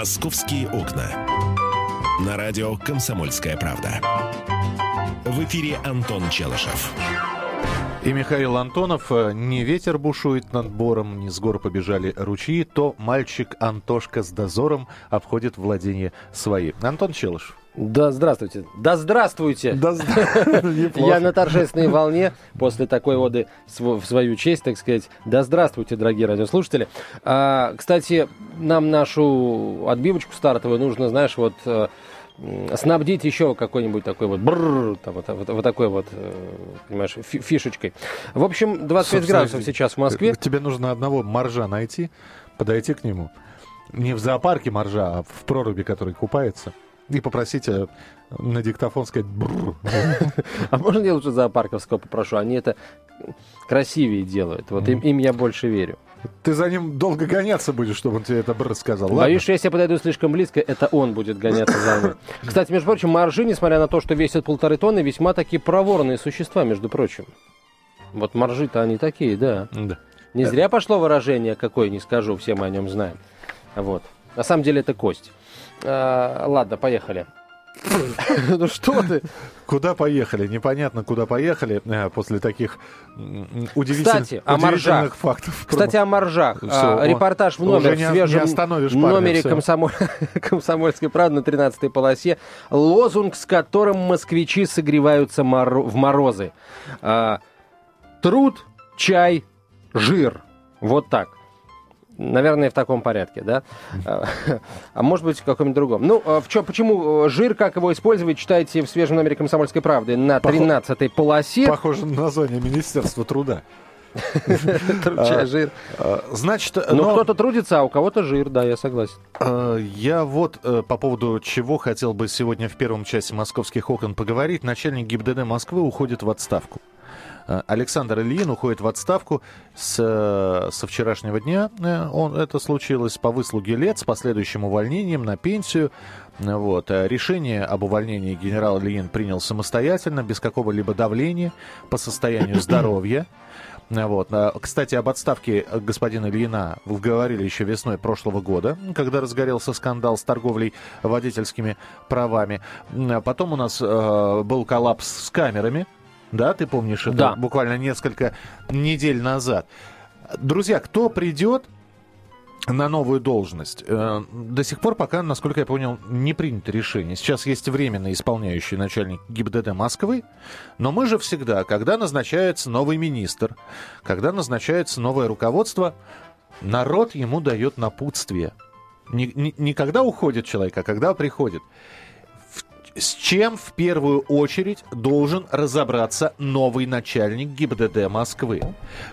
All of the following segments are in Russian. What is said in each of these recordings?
«Московские окна». На радио «Комсомольская правда». В эфире Антон Челышев. И Михаил Антонов. Не ветер бушует над бором, не с гор побежали ручьи, то мальчик Антошка с дозором обходит владение свои. Антон Челышев. Да, здравствуйте. Да, здравствуйте. Да, Я на торжественной волне после такой воды в свою честь, так сказать. Да, здравствуйте, дорогие радиослушатели. А, кстати, нам нашу отбивочку стартовую нужно, знаешь, вот э, снабдить еще какой-нибудь такой вот бррр, там, вот, вот, вот такой вот, э, понимаешь, фишечкой. В общем, 25 Собственно, градусов сейчас в Москве. Тебе нужно одного моржа найти, подойти к нему. Не в зоопарке моржа, а в проруби, который купается и попросите на диктофон сказать А можно я лучше зоопарковского попрошу? Они это красивее делают. Вот им, им я больше верю. Ты за ним долго гоняться будешь, чтобы он тебе это бррр сказал. Боюсь, что если я подойду слишком близко, это он будет гоняться за мной. Кстати, между прочим, моржи, несмотря на то, что весят полторы тонны, весьма такие проворные существа, между прочим. Вот моржи-то они такие, да. да. Не зря пошло выражение, какое не скажу, все мы о нем знаем. Вот. На самом деле это кость. А, ладно, поехали. Ну что ты? Куда поехали? Непонятно, куда поехали э, после таких удивительных, фактов. Кстати, о моржах. А, Репортаж в номер, в свежем номере комсомоль... комсомольской правды на 13-й полосе. Лозунг, с которым москвичи согреваются в морозы. А, труд, чай, жир. Вот так. Наверное, в таком порядке, да? А может быть, в каком-нибудь другом. Ну, а в чем, почему э, жир, как его использовать, читайте в свежем номере «Комсомольской правды» на 13-й полосе. Похоже на название Министерства труда. Чай, жир. А, значит, но... Ну, кто-то трудится, а у кого-то жир, да, я согласен. Я вот э, по поводу чего хотел бы сегодня в первом части «Московских окон» поговорить. Начальник ГИБДД Москвы уходит в отставку. Э, Александр Ильин уходит в отставку с, э, со вчерашнего дня. Э, он, это случилось по выслуге лет с последующим увольнением на пенсию. Вот. Решение об увольнении генерал Ильин принял самостоятельно, без какого-либо давления по состоянию здоровья. Вот. Кстати, об отставке господина Ильина говорили еще весной прошлого года, когда разгорелся скандал с торговлей водительскими правами. Потом у нас э, был коллапс с камерами да, ты помнишь это да. буквально несколько недель назад. Друзья, кто придет на новую должность. Э, до сих пор пока, насколько я понял, не принято решение. Сейчас есть временно исполняющий начальник ГИБДД Москвы, но мы же всегда, когда назначается новый министр, когда назначается новое руководство, народ ему дает напутствие. Не, не, не когда уходит человек, а когда приходит с чем в первую очередь должен разобраться новый начальник ГИБДД Москвы?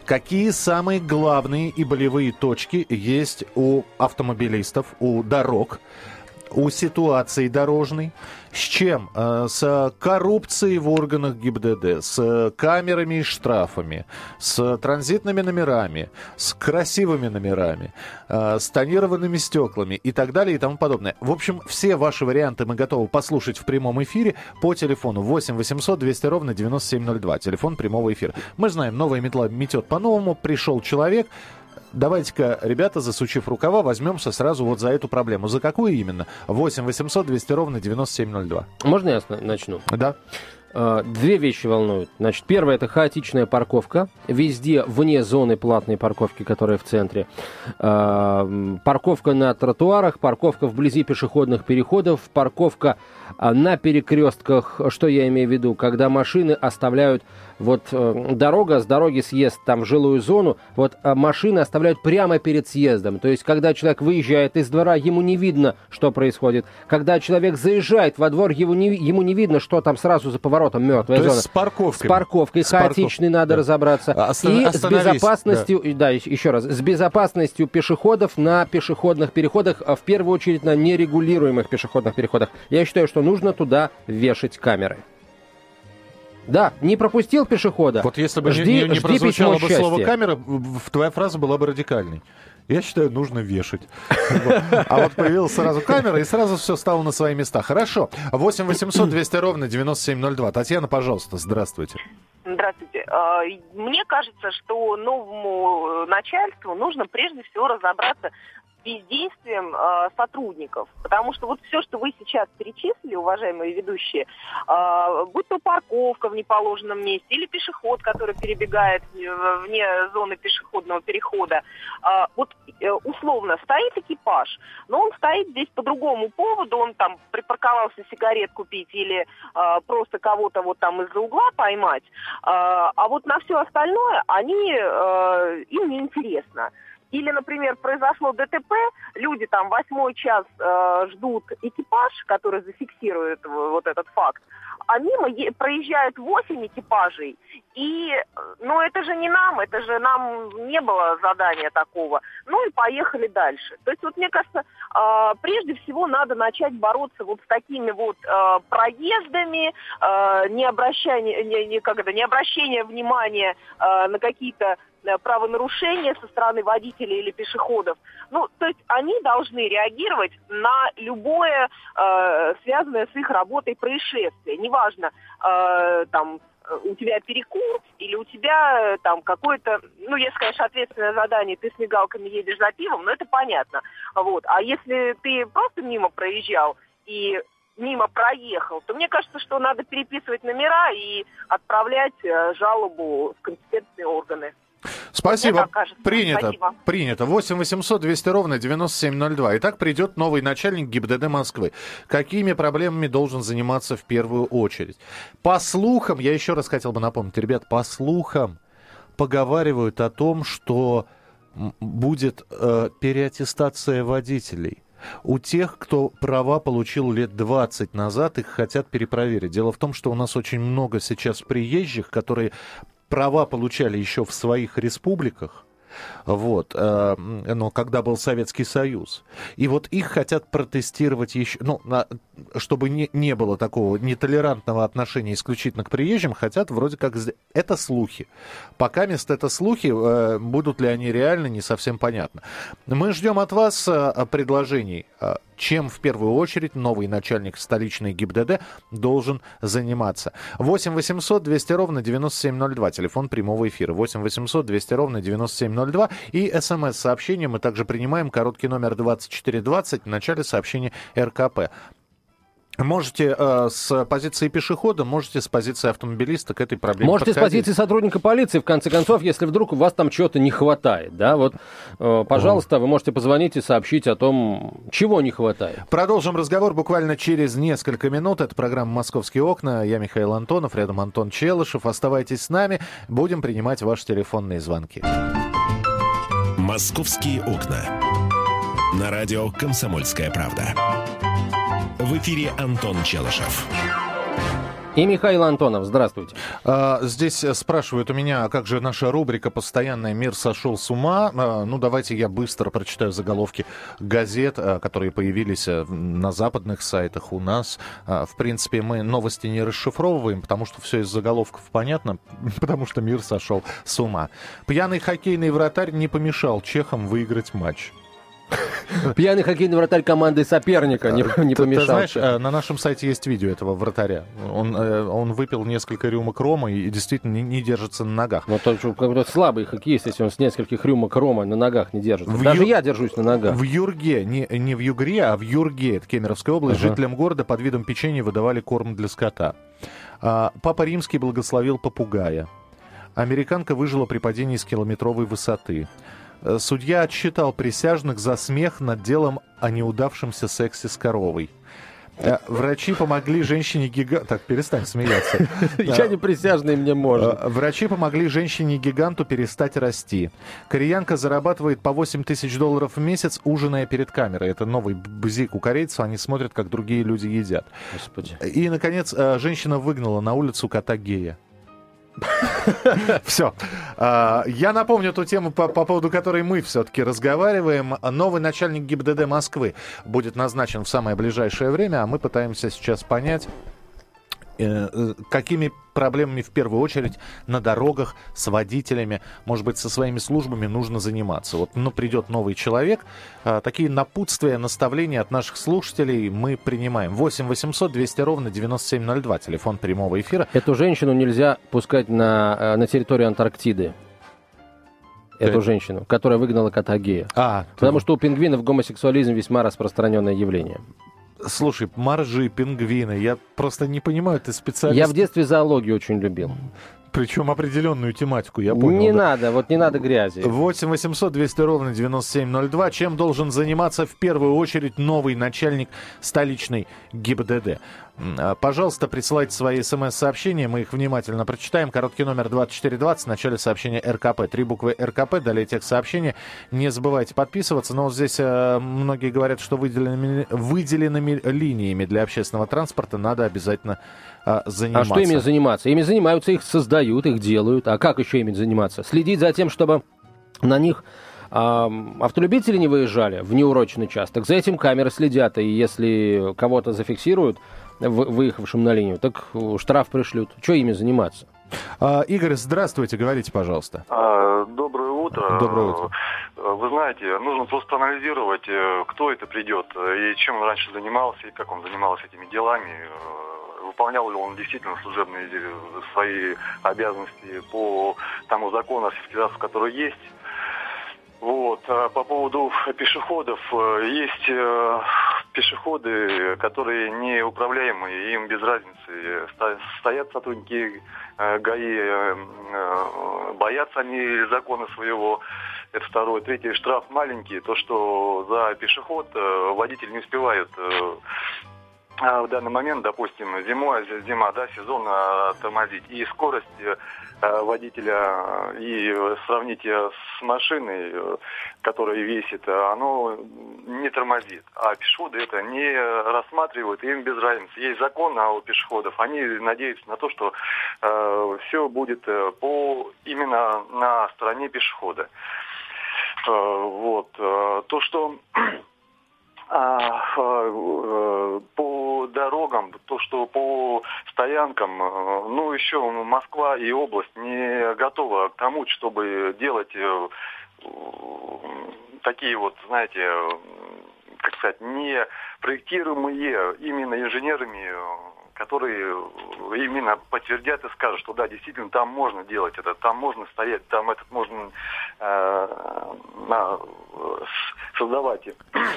Какие самые главные и болевые точки есть у автомобилистов, у дорог? у ситуации дорожной. С чем? Э, с коррупцией в органах ГИБДД, с камерами и штрафами, с транзитными номерами, с красивыми номерами, э, с тонированными стеклами и так далее и тому подобное. В общем, все ваши варианты мы готовы послушать в прямом эфире по телефону 8 800 200 ровно 9702. Телефон прямого эфира. Мы знаем, новая метла метет по-новому. Пришел человек, давайте-ка, ребята, засучив рукава, возьмемся сразу вот за эту проблему. За какую именно? 8 800 200 ровно 9702. Можно я начну? Да. А, две вещи волнуют. Значит, первое это хаотичная парковка. Везде вне зоны платной парковки, которая в центре. А, парковка на тротуарах, парковка вблизи пешеходных переходов, парковка а, на перекрестках. Что я имею в виду? Когда машины оставляют вот э, дорога, с дороги съезд там в жилую зону, вот э, машины оставляют прямо перед съездом. То есть, когда человек выезжает из двора, ему не видно, что происходит. Когда человек заезжает во двор, ему не, ему не видно, что там сразу за поворотом мертвая То зона. с парковкой. С парковкой, с хаотичной надо да. разобраться. А, Остан- И с безопасностью, да. да, еще раз, с безопасностью пешеходов на пешеходных переходах, а в первую очередь на нерегулируемых пешеходных переходах. Я считаю, что нужно туда вешать камеры. Да, не пропустил пешехода. Вот если бы жди, не, не, не прозвучало бы счастья. слово камера, твоя фраза была бы радикальной. Я считаю, нужно вешать. А вот появилась сразу камера, и сразу все стало на свои места. Хорошо. 8 800 200 ровно 9702. Татьяна, пожалуйста, здравствуйте. Здравствуйте. А, мне кажется, что новому начальству нужно прежде всего разобраться бездействием э, сотрудников. Потому что вот все, что вы сейчас перечислили, уважаемые ведущие, э, будь то парковка в неположенном месте или пешеход, который перебегает вне зоны пешеходного перехода, э, вот э, условно стоит экипаж, но он стоит здесь по другому поводу, он там припарковался сигарет купить или э, просто кого-то вот там из-за угла поймать, э, а вот на все остальное они, э, им неинтересно. Или, например, произошло ДТП, люди там восьмой час э, ждут экипаж, который зафиксирует вот этот факт, а мимо е- проезжают восемь экипажей. И, ну, это же не нам, это же нам не было задания такого. Ну и поехали дальше. То есть, вот мне кажется, э, прежде всего надо начать бороться вот с такими вот э, проездами, э, не обращание, не, не, как это, не обращение внимания э, на какие-то правонарушения со стороны водителей или пешеходов. Ну, то есть они должны реагировать на любое э, связанное с их работой происшествие. Неважно, э, там, у тебя перекур или у тебя э, там какое-то, ну, если, конечно, ответственное задание, ты с мигалками едешь за пивом, ну, это понятно. Вот. А если ты просто мимо проезжал и мимо проехал, то мне кажется, что надо переписывать номера и отправлять э, жалобу в компетентные органы. Спасибо. Принято. Спасибо. Принято. 8 800 200 ровно 9702. Итак, придет новый начальник ГИБДД Москвы. Какими проблемами должен заниматься в первую очередь? По слухам, я еще раз хотел бы напомнить, ребят, по слухам поговаривают о том, что будет э, переаттестация водителей. У тех, кто права получил лет 20 назад, их хотят перепроверить. Дело в том, что у нас очень много сейчас приезжих, которые права получали еще в своих республиках, вот, э, но когда был Советский Союз. И вот их хотят протестировать еще, ну, чтобы не, не было такого нетолерантного отношения исключительно к приезжим, хотят вроде как... Это слухи. Пока мест это слухи, э, будут ли они реально, не совсем понятно. Мы ждем от вас э, предложений чем в первую очередь новый начальник столичной ГИБДД должен заниматься. 8 800 200 ровно 9702, телефон прямого эфира. 8 800 200 ровно 9702 и смс-сообщение мы также принимаем, короткий номер 2420 в начале сообщения РКП. Можете э, с позиции пешехода, можете с позиции автомобилиста к этой проблеме Можете подходить. с позиции сотрудника полиции, в конце концов, если вдруг у вас там чего-то не хватает, да, вот, э, пожалуйста, вы можете позвонить и сообщить о том, чего не хватает. Продолжим разговор буквально через несколько минут. Это программа «Московские окна». Я Михаил Антонов, рядом Антон Челышев. Оставайтесь с нами, будем принимать ваши телефонные звонки. «Московские окна». На радио «Комсомольская правда». В эфире Антон Челышев. И Михаил Антонов, здравствуйте. А, здесь спрашивают у меня, а как же наша рубрика «Постоянный мир сошел с ума». А, ну, давайте я быстро прочитаю заголовки газет, которые появились а, на западных сайтах у нас. В принципе, мы новости не расшифровываем, потому что все из заголовков понятно, потому что мир сошел с ума. Пьяный хоккейный вратарь не помешал чехам выиграть матч. Пьяный хоккейный вратарь команды соперника не, не ты, помешал. Ты знаешь, э, на нашем сайте есть видео этого вратаря. Он, э, он выпил несколько рюмок рома и действительно не, не держится на ногах. Ну, то, какой-то слабый хоккеист, если он с нескольких рюмок рома на ногах не держится. В Даже ю... я держусь на ногах. В Юрге, не, не в Югре, а в Юрге, это Кемеровская область, ага. жителям города под видом печенья выдавали корм для скота. А, Папа Римский благословил попугая. Американка выжила при падении с километровой высоты. Э, судья отсчитал присяжных за смех над делом о неудавшемся сексе с коровой. Э, врачи помогли женщине гиганту... Так, перестань смеяться. Я не присяжный, мне можно. Э, врачи помогли женщине-гиганту перестать расти. Кореянка зарабатывает по 8 тысяч долларов в месяц, ужиная перед камерой. Это новый бзик у корейцев. Они смотрят, как другие люди едят. Господи. И, наконец, женщина выгнала на улицу кота гея. Все. А, я напомню ту тему, по, по поводу которой мы все-таки разговариваем. Новый начальник ГИБДД Москвы будет назначен в самое ближайшее время, а мы пытаемся сейчас понять, какими проблемами в первую очередь на дорогах с водителями, может быть, со своими службами нужно заниматься. Вот, ну, придет новый человек, а, такие напутствия, наставления от наших слушателей мы принимаем. 8 800 200 ровно 9702, телефон прямого эфира. Эту женщину нельзя пускать на, э, на территорию Антарктиды. эту женщину, которая выгнала кота гея. А, Потому что у пингвинов гомосексуализм весьма распространенное явление. Слушай, моржи, пингвины, я просто не понимаю, ты специалист. Я в детстве зоологию очень любил. Причем определенную тематику, я понял. не да. надо, вот не надо грязи. 8 800 200 ровно 9702. Чем должен заниматься в первую очередь новый начальник столичной ГИБДД? А, Пожалуйста, присылайте свои смс-сообщения, мы их внимательно прочитаем. Короткий номер 2420, в начале сообщения РКП. Три буквы РКП, далее текст сообщения. Не забывайте подписываться. Но вот здесь э, многие говорят, что выделенными, выделенными линиями для общественного транспорта надо обязательно А заниматься. что ими заниматься? Ими занимаются, их создают, их делают. А как еще ими заниматься? Следить за тем, чтобы на них ам, автолюбители не выезжали в неурочный участок. За этим камеры следят, и если кого-то зафиксируют, выехавшим на линию, так э, штраф пришлют. Что ими заниматься? А, Игорь, здравствуйте, говорите, пожалуйста. А, Доброе утро. Доброе утро. Э, Вы знаете, нужно просто анализировать, э, кто это придет, и чем он раньше занимался, и как он занимался этими делами. Выполнял ли он действительно служебные свои обязанности по тому закону о сельскохозяйстве, который есть. Вот. А по поводу пешеходов, есть пешеходы, которые неуправляемые, им без разницы. Стоят сотрудники э, ГАИ, э, э, боятся они закона своего. Это второе. Третье, штраф маленький. То, что за пешеход водитель не успевает в данный момент, допустим, зимой, зима, да, сезон а, тормозить. И скорость э, э, водителя э, и э, сравните с машиной, э, которая весит, э, оно не тормозит. А пешеходы это не рассматривают, им без разницы. Есть закон а у пешеходов, они надеются на то, что все будет э, по именно на стороне пешехода. Э, Вот. э, То, что а, э, по дорогам, то, что по стоянкам, э, ну, еще Москва и область не готова к тому, чтобы делать э, э, такие вот, знаете, э, как сказать, не проектируемые именно инженерами, э, которые именно подтвердят и скажут, что да, действительно, там можно делать это, там можно стоять, там этот можно э, на- создавать.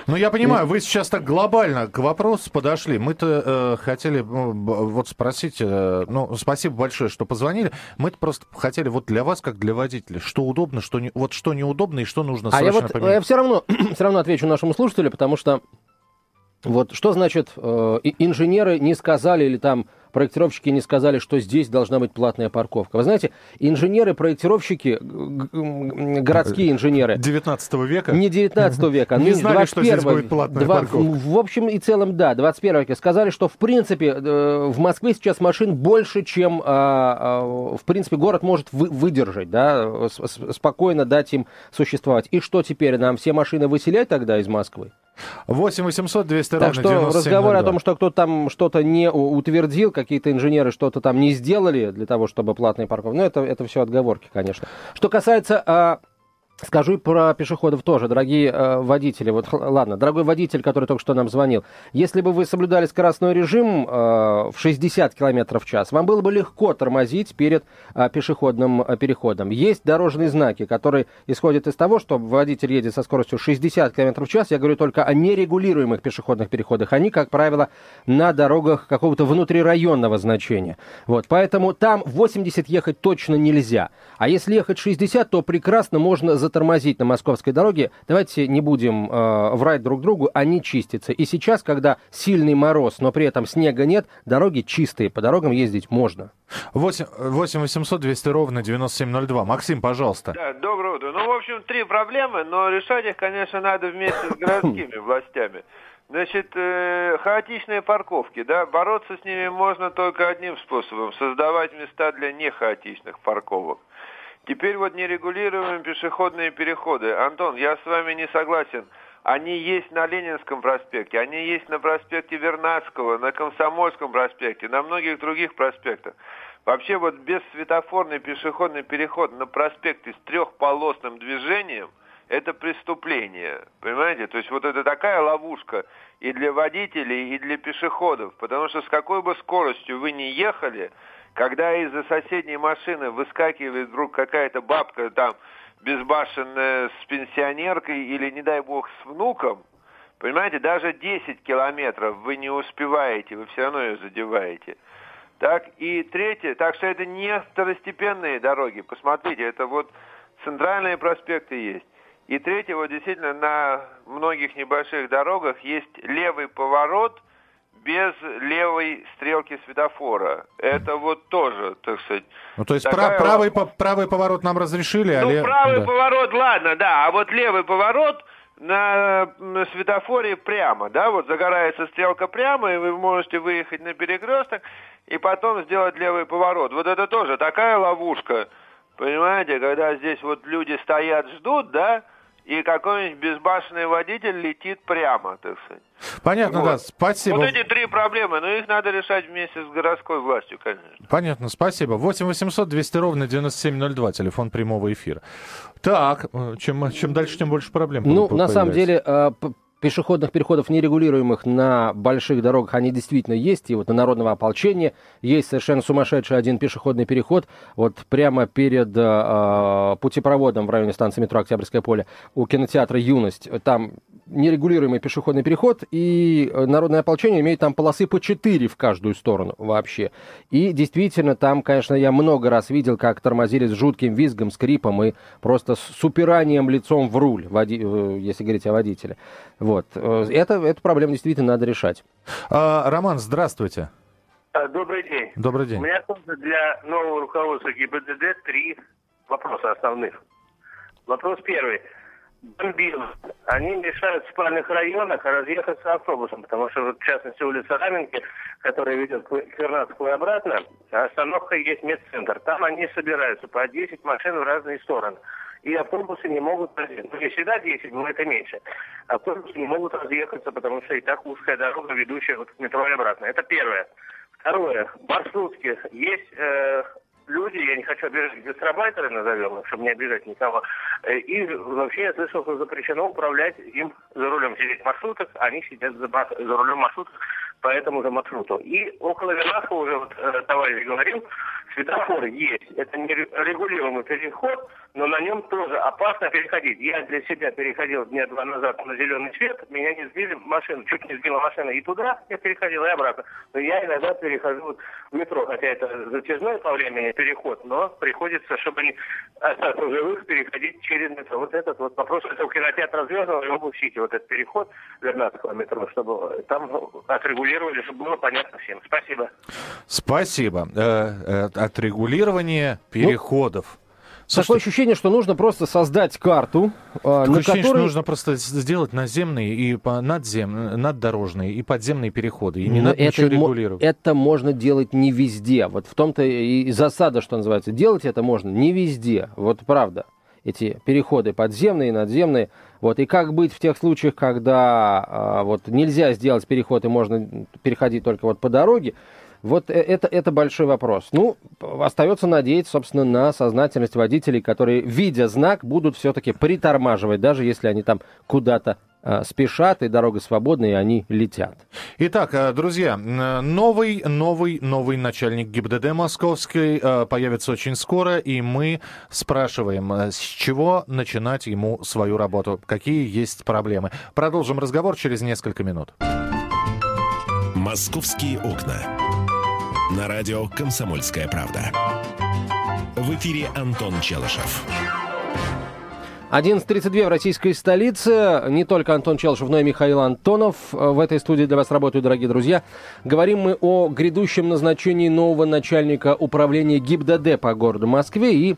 Ну, я понимаю, вы сейчас так глобально к вопросу подошли. Мы-то э, хотели ну, вот спросить, э, ну, спасибо большое, что позвонили. Мы-то просто хотели вот для вас, как для водителя, что удобно, что не, вот что неудобно и что нужно А я срочно вот поменять. я все равно, все равно отвечу нашему слушателю, потому что вот что значит э, инженеры не сказали или там проектировщики не сказали, что здесь должна быть платная парковка. Вы знаете, инженеры, проектировщики, г- г- городские инженеры, 19 века? не 19 века, Не не знали, что здесь 21 будет платная Два- парковка. В общем и целом, да, 21 века. Сказали, что в принципе э, в Москве сейчас машин больше, чем а, а, в принципе город может вы- выдержать, да, спокойно дать им существовать. И что теперь, нам все машины выселять тогда из Москвы? 8 800 200 Так ровно что 9702. разговоры о том, что кто-то там что-то не утвердил, какие-то инженеры что-то там не сделали для того, чтобы платные парковки, ну это, это все отговорки, конечно. Что касается... а, Скажу и про пешеходов тоже, дорогие э, водители. Вот, ладно, дорогой водитель, который только что нам звонил. Если бы вы соблюдали скоростной режим э, в 60 км в час, вам было бы легко тормозить перед э, пешеходным э, переходом. Есть дорожные знаки, которые исходят из того, что водитель едет со скоростью 60 км в час. Я говорю только о нерегулируемых пешеходных переходах. Они, как правило, на дорогах какого-то внутрирайонного значения. Вот, поэтому там 80 ехать точно нельзя. А если ехать 60, то прекрасно можно затормозить на московской дороге. Давайте не будем э, врать друг другу, они чистятся. И сейчас, когда сильный мороз, но при этом снега нет, дороги чистые, по дорогам ездить можно. 8, 8 800 200 ровно 9702. Максим, пожалуйста. Да, доброе утро. Ну, в общем, три проблемы, но решать их, конечно, надо вместе с городскими властями. Значит, э, хаотичные парковки, да, бороться с ними можно только одним способом, создавать места для нехаотичных парковок. Теперь вот нерегулируемые пешеходные переходы. Антон, я с вами не согласен. Они есть на Ленинском проспекте, они есть на проспекте Вернадского, на Комсомольском проспекте, на многих других проспектах. Вообще вот бессветофорный пешеходный переход на проспекте с трехполосным движением – это преступление, понимаете? То есть вот это такая ловушка и для водителей, и для пешеходов, потому что с какой бы скоростью вы ни ехали, когда из-за соседней машины выскакивает вдруг какая-то бабка там безбашенная с пенсионеркой или, не дай бог, с внуком, понимаете, даже 10 километров вы не успеваете, вы все равно ее задеваете. Так, и третье, так что это не второстепенные дороги, посмотрите, это вот центральные проспекты есть. И третье, вот действительно на многих небольших дорогах есть левый поворот без левой стрелки светофора. Это вот тоже, так сказать... Ну, то есть такая... правый, правый поворот нам разрешили, а... Ну, лев... правый да. поворот, ладно, да, а вот левый поворот на, на светофоре прямо, да, вот загорается стрелка прямо, и вы можете выехать на перекресток и потом сделать левый поворот. Вот это тоже такая ловушка, понимаете, когда здесь вот люди стоят, ждут, да, и какой-нибудь безбашенный водитель летит прямо, так сказать. Понятно, вот. да, спасибо. Вот эти три проблемы, но их надо решать вместе с городской властью, конечно. Понятно, спасибо. 8 800 200 ровно 9702, телефон прямого эфира. Так, э, чем, чем дальше, тем больше проблем Ну, на самом деле, э, пешеходных переходов нерегулируемых на больших дорогах, они действительно есть. И вот на Народного ополчения есть совершенно сумасшедший один пешеходный переход. Вот прямо перед э, путепроводом в районе станции метро Октябрьское поле у кинотеатра «Юность». Там нерегулируемый пешеходный переход, и Народное ополчение имеет там полосы по 4 в каждую сторону вообще. И действительно, там, конечно, я много раз видел, как тормозили с жутким визгом, скрипом и просто с упиранием лицом в руль, води... Э, если говорить о водителе. Вот. Э, это, эту проблему действительно надо решать. А, Роман, здравствуйте. А, добрый день. Добрый день. У меня тоже для нового руководства ГИБДД три вопроса основных. Вопрос первый. Бомбилы. Они мешают в спальных районах разъехаться автобусом, потому что, вот, в частности, улица Раменки, которая ведет к Вернадску и обратно, остановка есть медцентр. Там они собираются по 10 машин в разные стороны и автобусы не могут. Ну, не всегда 10, но это меньше. Автобусы не могут разъехаться, потому что и так узкая дорога, ведущая вот к метро и обратно. Это первое. Второе. Маршрутки. Есть э, люди, я не хочу обижать гастробайтеры, назовем чтобы не обижать никого. Э, и вообще я слышал, что запрещено управлять им за рулем сидеть маршруток, они сидят за, за рулем маршруток по этому же маршруту. И около Вернаха уже вот, э, товарищ говорил, светофор есть. Это не регулируемый переход, но на нем тоже опасно переходить. Я для себя переходил дня два назад на зеленый свет, меня не сбили машину, чуть не сбила машина и туда я переходил, и обратно. Но я иногда перехожу в метро, хотя это затяжной по времени переход, но приходится, чтобы не остаться живых, переходить через метро. Вот этот вот вопрос, это у кинотеатра Звездного его Сити, вот этот переход Вернадского метро, чтобы там отрегулировали, чтобы было понятно всем. Спасибо. Спасибо. Э, э, отрегулирование переходов. Ну, Слушайте, Такое ощущение, что нужно просто создать карту, Такое на ощущение, которой... что нужно просто сделать наземные и надзем... наддорожные и подземные переходы, и не Но надо это, ничего регулировать. Это можно делать не везде. Вот в том-то и засада, что называется. Делать это можно не везде. Вот правда. Эти переходы подземные и надземные. Вот. И как быть в тех случаях, когда а, вот, нельзя сделать переход и можно переходить только вот по дороге, вот э, это, это большой вопрос. Ну, остается надеяться, собственно, на сознательность водителей, которые, видя знак, будут все-таки притормаживать, даже если они там куда-то э, спешат, и дорога свободна, и они летят. Итак, э, друзья, новый, новый, новый начальник ГИБДД московской появится очень скоро, и мы спрашиваем, с чего начинать ему свою работу, какие есть проблемы. Продолжим разговор через несколько минут. «Московские окна» на радио «Комсомольская правда». В эфире Антон Челышев. 11.32 в российской столице. Не только Антон Челшев, но и Михаил Антонов в этой студии для вас работают, дорогие друзья. Говорим мы о грядущем назначении нового начальника управления ГИБДД по городу Москве и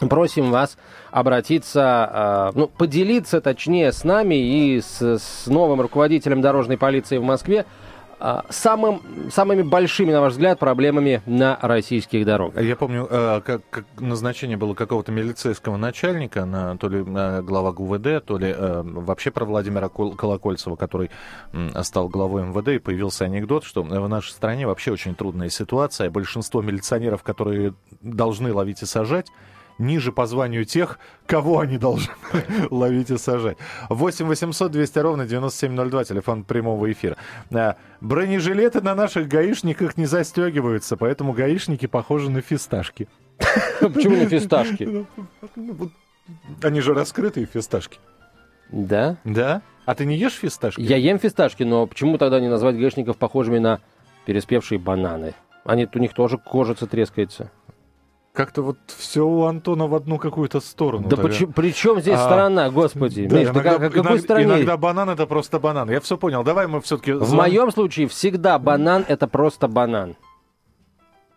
Просим вас обратиться, ну, поделиться, точнее, с нами и с, с новым руководителем дорожной полиции в Москве самым, самыми большими, на ваш взгляд, проблемами на российских дорогах? Я помню, э, как, как назначение было какого-то милицейского начальника, на, то ли на глава ГУВД, то ли э, вообще про Владимира Колокольцева, который стал главой МВД, и появился анекдот, что в нашей стране вообще очень трудная ситуация. Большинство милиционеров, которые должны ловить и сажать, ниже по званию тех, кого они должны ловить и сажать. 8 800 200 ровно 9702, телефон прямого эфира. А, бронежилеты на наших гаишниках не застегиваются, поэтому гаишники похожи на фисташки. Почему на фисташки? Они же раскрытые фисташки. Да? Да? А ты не ешь фисташки? Я ем фисташки, но почему тогда не назвать гаишников похожими на переспевшие бананы? Они, у них тоже кожица трескается. Как-то вот все у Антона в одну какую-то сторону. Да почему, при чем здесь А, сторона, господи? Да, Миш, ты как- какой иногда- стороне? иногда банан это просто банан. Я все понял. Давай мы все-таки... В моем случае всегда банан это просто банан.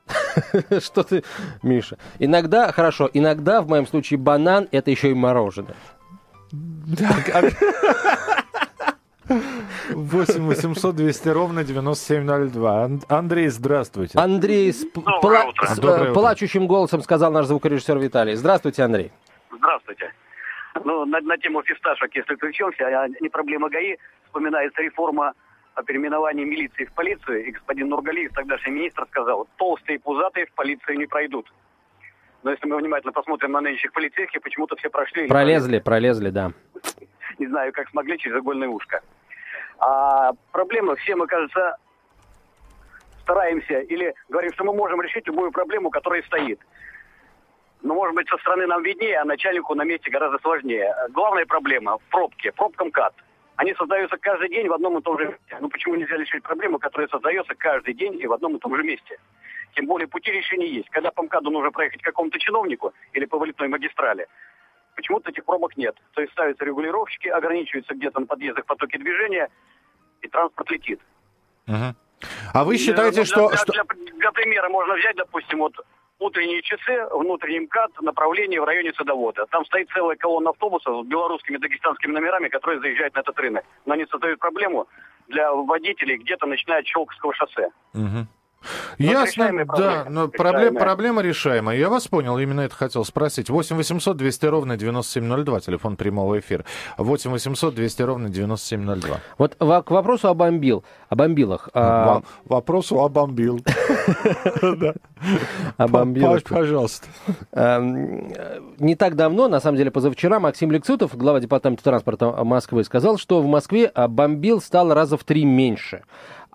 Что ты, Миша? Иногда, хорошо, иногда в моем случае банан это еще и мороженое. 8 800 200 ровно 9702. Ан- Андрей, здравствуйте. Андрей с, пла- утро. с, э, плачущим голосом сказал наш звукорежиссер Виталий. Здравствуйте, Андрей. Здравствуйте. Ну, на, на тему фисташек, если включимся, а не проблема ГАИ, вспоминается реформа о переименовании милиции в полицию, и господин Нургалиев, тогдашний министр, сказал, толстые и пузатые в полицию не пройдут. Но если мы внимательно посмотрим на нынешних полицейских, почему-то все прошли... Пролезли, пролезли, да. не знаю, как смогли, через игольное ушко. А проблема, все мы, кажется, стараемся или говорим, что мы можем решить любую проблему, которая стоит. Но, может быть, со стороны нам виднее, а начальнику на месте гораздо сложнее. Главная проблема в пробке, пробка МКАД. Они создаются каждый день в одном и том же месте. Ну почему нельзя решить проблему, которая создается каждый день и в одном и том же месте? Тем более пути решения есть. Когда по МКАДу нужно проехать какому-то чиновнику или по вылетной магистрали, почему-то этих пробок нет. То есть ставятся регулировщики, ограничиваются где-то на подъездах потоки движения, и транспорт летит. А вы считаете, Ну, для, что... Для, для- для примера можно взять, допустим, вот утренние часы, внутренний МКАД, направление в районе садовода. Там стоит целая колонна автобусов с белорусскими дагестанскими номерами, которые заезжают на этот рынок. Но они создают проблему для водителей где-то начиная от Щелковского шоссе. Мгм. Ну, Ясно, решаемая да, но проблема, Решаемая. проблема решаемая. Я вас понял, именно это хотел спросить. 8 800 200 ровно 9702, телефон прямого эфира. 8 800 200 ровно 9702. Вот во- к вопросу о бомбил, о бомбилах. а, Во- Вопросу обомбил. о бомбилах. Пожалуйста. Эм, Не так давно, на самом деле позавчера, Максим Лексутов, глава департамента транспорта Москвы, сказал, что в Москве а, бомбил стало раза в три меньше.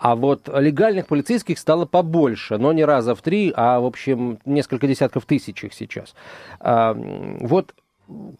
А вот легальных полицейских стало побольше, но не раза в три, а, в общем, несколько десятков тысяч их сейчас. А, Вот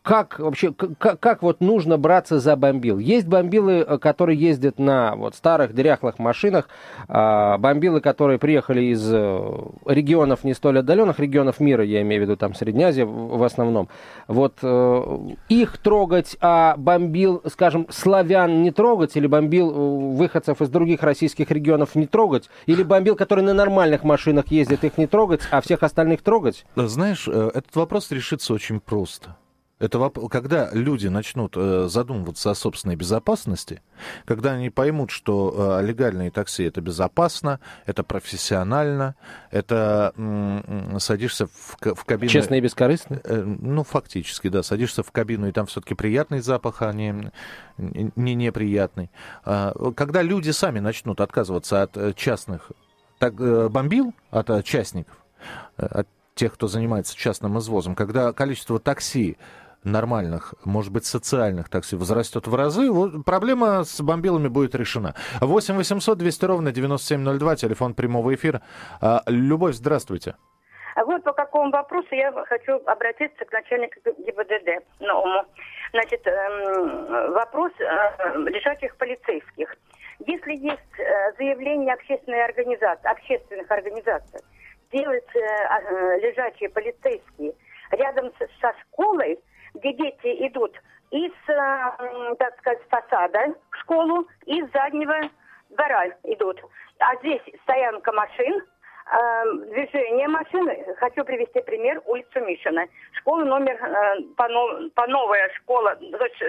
как вообще, как, как вот нужно браться за бомбил? Есть бомбилы, э, которые ездят на вот старых дряхлых машинах, а, бомбилы, которые приехали из э, регионов не столь отдаленных, регионов мира, я имею в виду там Средняя Азия в основном. Вот э, их трогать, а бомбил, скажем, славян не трогать, или бомбил выходцев из других российских регионов не трогать, или бомбил, который на нормальных машинах ездит, их не трогать, а всех остальных трогать? Знаешь, этот вопрос решится очень просто. Это воп- когда люди начнут э, задумываться о собственной безопасности, когда они поймут, что э, легальные такси это безопасно, это профессионально, это садишься в, в кабину. Честно и бескорыстно? Э, Ну, фактически, да. Садишься в кабину, и там все-таки приятный запах, а не, не неприятный. А, Когда люди сами начнут отказываться от частных так, бомбил, от частников, от тех, кто занимается частным извозом, когда количество такси нормальных, может быть, социальных такси возрастет в разы, вот проблема с бомбилами будет решена. 8 800 200 ровно 9702, телефон прямого эфира. А, Любовь, здравствуйте. А вот по какому вопросу я хочу обратиться к начальнику ГИБДД новому. Значит, эм, вопрос э, лежачих полицейских. Если есть э, заявление общественной организации, общественных организаций, делать э, лежачие полицейские рядом со школой, где дети идут из, э, так сказать, фасада в школу, из заднего двора идут. А здесь стоянка машин, э, движение машины. Хочу привести пример улицу Мишина. Школа номер, э, по, но- по новая школа,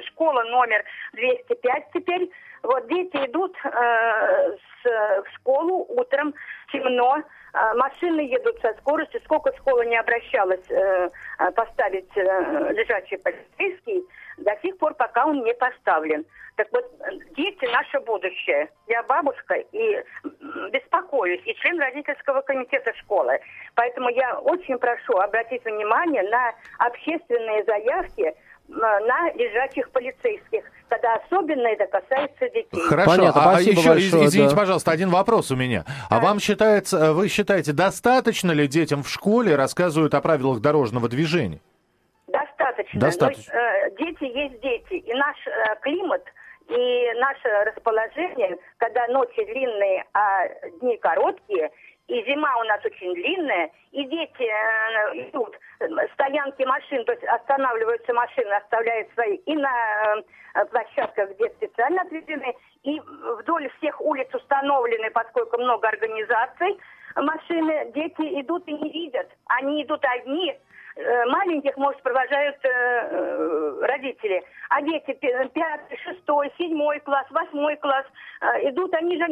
школа номер 205 теперь. Вот дети идут э, с, в школу утром, темно, э, машины едут со скоростью. Сколько школа не обращалась э, э, поставить э, лежачий полицейский, до сих пор, пока он не поставлен. Так вот, дети наше будущее. Я бабушка и беспокоюсь, и член родительского комитета школы. Поэтому я очень прошу обратить внимание на общественные заявки на лежачих полицейских, когда особенно это касается детей. Хорошо, Понятно, а, а спасибо еще, большое, извините, да. пожалуйста, один вопрос у меня. А вам считается, э, вы считаете, достаточно ли детям в школе рассказывают о правилах дорожного движения? Достаточно. Достаточно. Достаточно. Но, э, дети есть дети. И наш э, климат, и наше расположение, когда ночи длинные, а дни короткие, и зима у нас очень длинная, и дети э, идут, э, стоянки машин, то есть останавливаются машины, оставляют свои и на э, площадках, где специально отведены, и вдоль всех улиц установлены, поскольку много организаций, машины, дети идут и не видят. Они идут одни, маленьких, может, провожают э, э, родители. А дети пятый, шестой, седьмой класс, восьмой класс э, идут, они же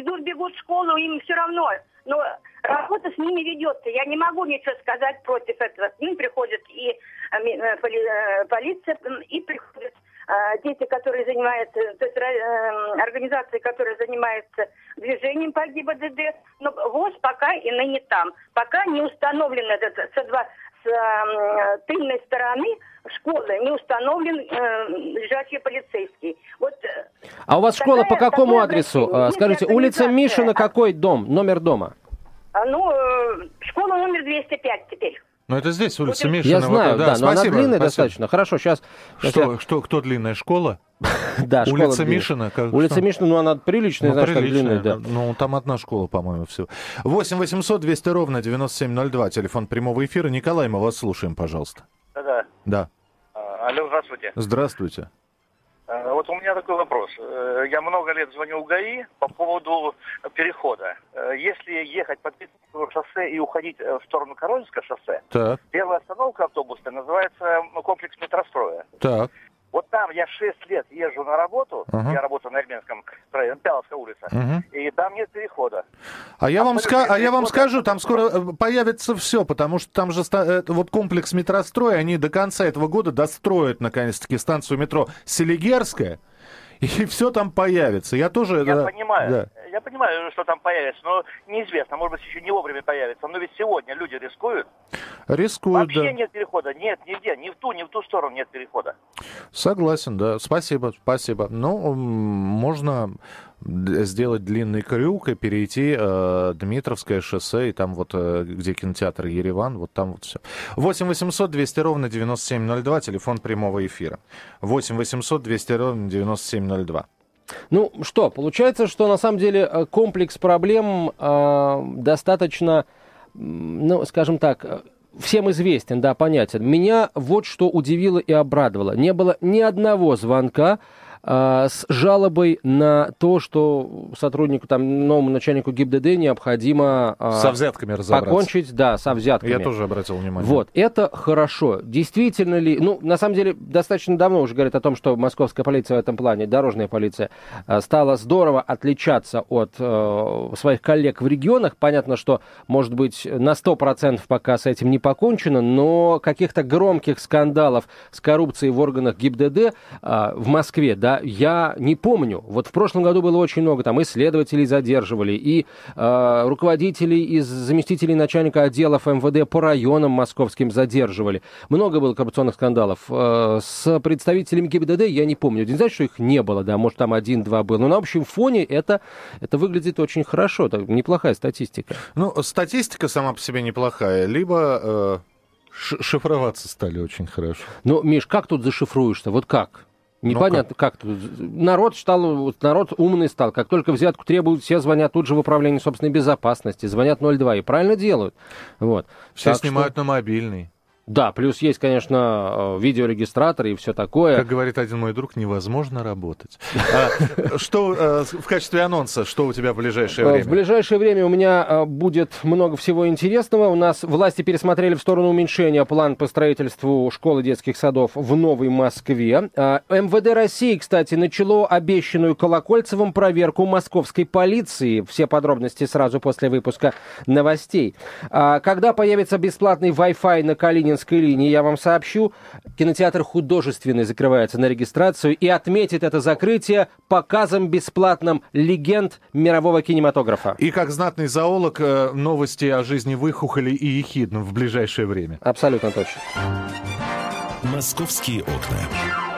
идут, бегут в школу, им все равно. Но работа с ними ведется. Я не могу ничего сказать против этого. К ним приходит и э, э, э, полиция, и приходят э, дети, которые занимаются, то есть э, организации, которые занимаются движением по ГИБДД, но ВОЗ пока и ныне там. Пока не установлен этот со два с э, тыльной стороны школы не установлен э, лежачий полицейский. Вот э, А у вас школа по Такая- какому адресу? Есть Скажите, улица. Мишина, какой дом? Номер дома? а, ну, э, школа номер 205 теперь. Ну, это здесь, улица Я Мишина. Я вот, знаю, да, но она спасибо, длинная спасибо. достаточно. Хорошо, сейчас... Что, что, кто длинная школа? Да, школа Улица. Мишина? Как- Улица что? Мишина, ну она приличная, Ну, знаешь, как приличная. длинная, да. Ну, там одна школа, по-моему, всего. 8 800 200 ровно 9702, телефон прямого эфира. Николай, мы вас слушаем, пожалуйста. Да-да. Да. А, Алло, здравствуйте. Здравствуйте. А, Вот у меня такой вопрос. Э, Я много лет звоню в ГАИ по поводу перехода. Э, Если ехать по Третьяковскому шоссе и уходить э, в сторону Коронского шоссе, Так, первая остановка автобусная называется комплекс метростроя. так. Вот там я 6 лет езжу на работу, Ага. я работаю на Армянском районе, Пяловская улица, Мгм. и там нет перехода. А я вам, ска- а я вам скажу, там скоро э, появится все, потому что там же ста- э, вот комплекс метростроя, они до конца этого года достроят, наконец-таки, станцию метро Селигерская, и все там появится. Я тоже... Я э, понимаю, да. я понимаю, что там появится, но неизвестно, может быть, еще не вовремя появится. Но ведь сегодня люди рискуют. Рискуют, Вообще да. нет перехода, нет, нигде, ни в ту, ни в ту сторону нет перехода. Согласен, да. Спасибо, спасибо. Ну, можно сделать длинный крюк и перейти э, Дмитровское шоссе, и там вот, э, где кинотеатр Ереван, вот там вот все. 8 800 200 ровно 9702, телефон прямого эфира. 8 800 200 ровно 9702. Ну что, получается, что на самом деле э, комплекс проблем э, достаточно, ну, скажем так, э, всем известен, да, понятен. Меня вот что удивило и обрадовало. Не было ни одного звонка с жалобой на то, что сотруднику, там, новому начальнику ГИБДД необходимо э, Со взятками разобраться. покончить, да, со взятками. Я тоже обратил внимание. Вот, это хорошо. Действительно ли, ну, на самом деле, достаточно давно уже говорят о том, что московская полиция в этом плане, дорожная полиция, э, стала здорово отличаться от э, своих коллег в регионах. Понятно, что, может быть, на 100% пока с этим не покончено, но каких-то громких скандалов с коррупцией в органах ГИБДД э, в Москве, да, я не помню. Вот в прошлом году было очень много, там, исследователей задерживали, и э, руководителей из заместителей начальника отделов МВД по районам московским задерживали. Много было коррупционных скандалов. Э, с представителями ГИБДД я не помню. Не знаю, что их не было, да, может, там один-два было. Но на общем фоне это, это выглядит очень хорошо. Это неплохая статистика. Ну, статистика сама по себе неплохая, либо э, шифроваться стали очень хорошо. Но, Миш, как тут зашифруешься? Вот как? Непонятно, как тут. Народ стал, народ умный стал. Как только взятку требуют, все звонят тут же в управление собственной безопасности, звонят 02 и правильно делают. Вот. Все Так что- снимают на мобильный. Да, плюс есть, конечно, э, видеорегистратор и все такое. Как говорит один мой друг, невозможно работать. А, Что э, в качестве анонса, что у тебя в ближайшее Э, время? В ближайшее время у меня будет много всего интересного. У нас власти пересмотрели в сторону уменьшения план по строительству школы детских садов в Новой Москве. А, МВД России, кстати, начало обещанную Колокольцевым проверку московской полиции. Все подробности сразу после выпуска новостей. А, Когда появится бесплатный Wi-Fi на Калининской линии, я вам сообщу. Кинотеатр художественный закрывается на регистрацию и отметит это закрытие показом бесплатным легенд мирового кинематографа. И как знатный зоолог, э, новости о жизни Выхухоли и Ехидны в ближайшее время. Абсолютно точно. «Московские окна».